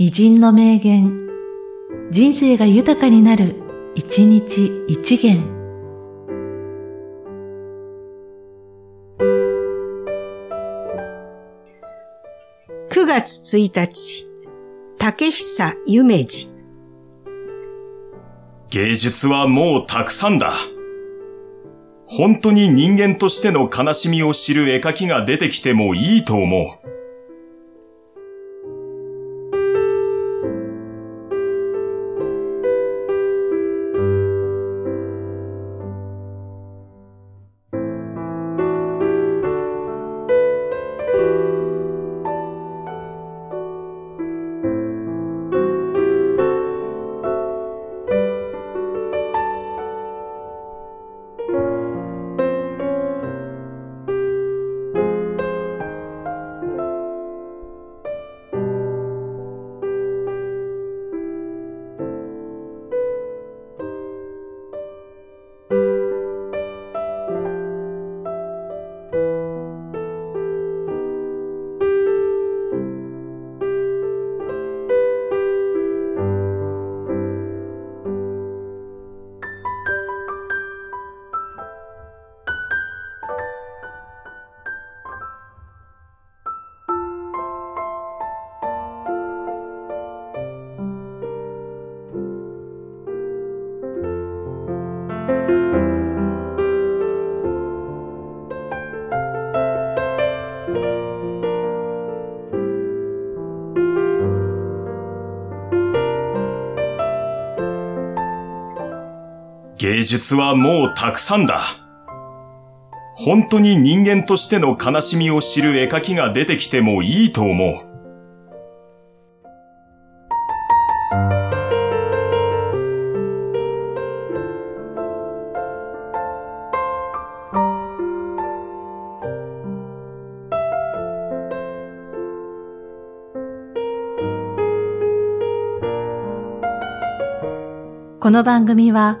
偉人の名言、人生が豊かになる、一日一元。9月1日、竹久夢二。芸術はもうたくさんだ。本当に人間としての悲しみを知る絵描きが出てきてもいいと思う。芸術はもうたくさんだ。本当に人間としての悲しみを知る絵描きが出てきてもいいと思う。この番組は、